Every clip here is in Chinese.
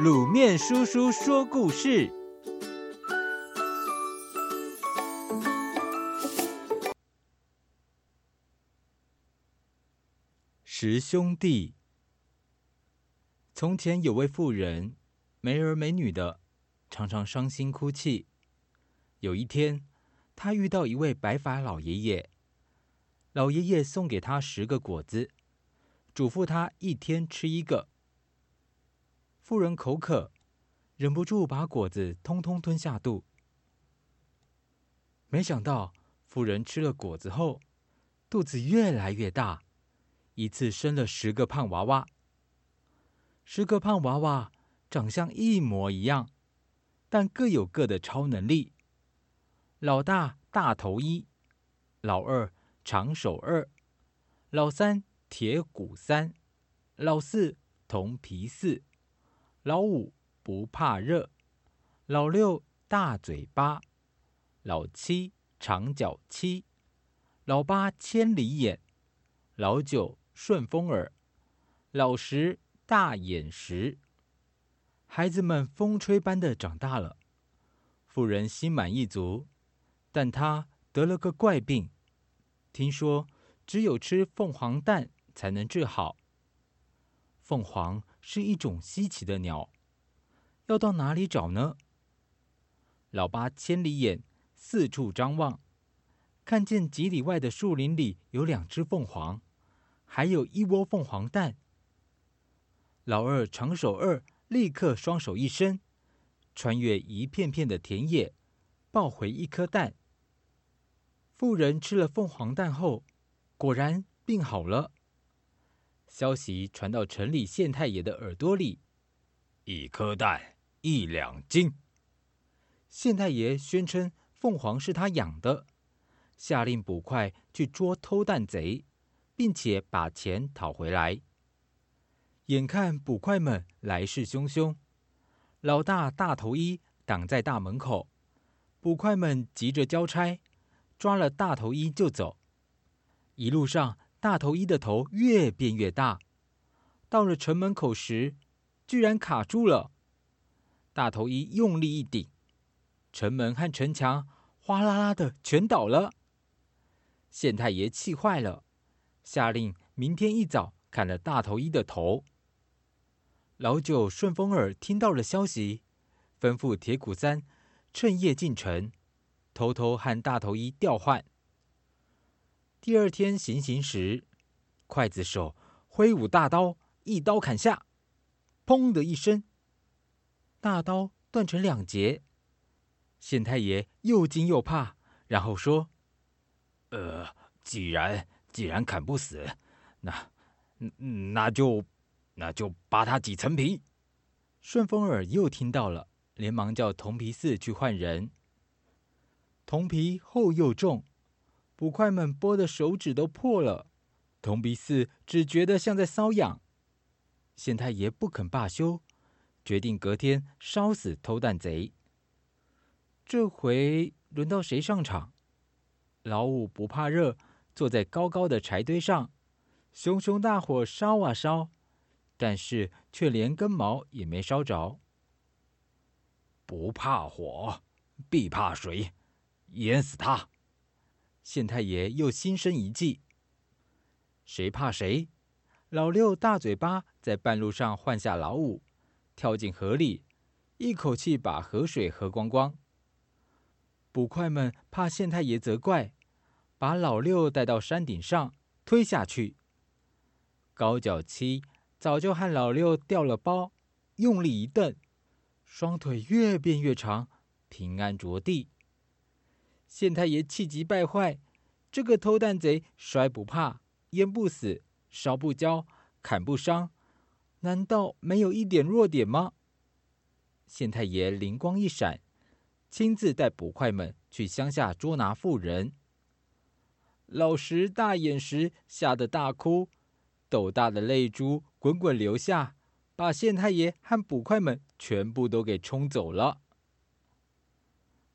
卤面叔叔说故事：十兄弟。从前有位妇人，没儿没女的，常常伤心哭泣。有一天，她遇到一位白发老爷爷，老爷爷送给她十个果子，嘱咐她一天吃一个。妇人口渴，忍不住把果子通通吞下肚。没想到，妇人吃了果子后，肚子越来越大，一次生了十个胖娃娃。十个胖娃娃长相一模一样，但各有各的超能力。老大大头一，老二长手二，老三铁骨三，老四铜皮四。老五不怕热，老六大嘴巴，老七长脚七，老八千里眼，老九顺风耳，老十大眼十。孩子们风吹般的长大了，妇人心满意足，但她得了个怪病，听说只有吃凤凰蛋才能治好。凤凰是一种稀奇的鸟，要到哪里找呢？老八千里眼四处张望，看见几里外的树林里有两只凤凰，还有一窝凤凰蛋。老二长手二立刻双手一伸，穿越一片片的田野，抱回一颗蛋。妇人吃了凤凰蛋后，果然病好了。消息传到城里县太爷的耳朵里，一颗蛋一两金。县太爷宣称凤凰是他养的，下令捕快去捉偷蛋贼，并且把钱讨回来。眼看捕快们来势汹汹，老大大头一挡在大门口，捕快们急着交差，抓了大头一就走。一路上，大头一的头越变越大，到了城门口时，居然卡住了。大头一用力一顶，城门和城墙哗啦啦的全倒了。县太爷气坏了，下令明天一早砍了大头一的头。老九顺风耳听到了消息，吩咐铁骨三趁夜进城，偷偷和大头一调换。第二天行刑时，刽子手挥舞大刀，一刀砍下，砰的一声，大刀断成两截。县太爷又惊又怕，然后说：“呃，既然既然砍不死，那那就那就扒他几层皮。”顺风耳又听到了，连忙叫铜皮四去换人。铜皮厚又重。捕快们剥的手指都破了，铜鼻四只觉得像在瘙痒。县太爷不肯罢休，决定隔天烧死偷蛋贼。这回轮到谁上场？老五不怕热，坐在高高的柴堆上，熊熊大火烧啊烧，但是却连根毛也没烧着。不怕火，必怕水，淹死他！县太爷又心生一计，谁怕谁？老六大嘴巴在半路上换下老五，跳进河里，一口气把河水喝光光。捕快们怕县太爷责怪，把老六带到山顶上推下去。高脚七早就和老六调了包，用力一蹬，双腿越变越长，平安着地。县太爷气急败坏，这个偷蛋贼摔不怕，淹不死，烧不焦，砍不伤，难道没有一点弱点吗？县太爷灵光一闪，亲自带捕快们去乡下捉拿妇人。老十大眼时吓得大哭，斗大的泪珠滚滚流下，把县太爷和捕快们全部都给冲走了。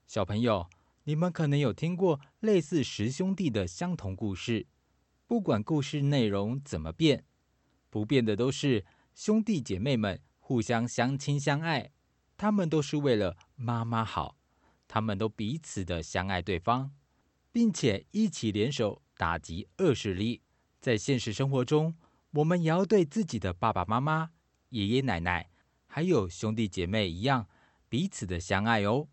小朋友。你们可能有听过类似十兄弟的相同故事，不管故事内容怎么变，不变的都是兄弟姐妹们互相相亲相爱，他们都是为了妈妈好，他们都彼此的相爱对方，并且一起联手打击恶势力。在现实生活中，我们也要对自己的爸爸妈妈、爷爷奶奶，还有兄弟姐妹一样，彼此的相爱哦。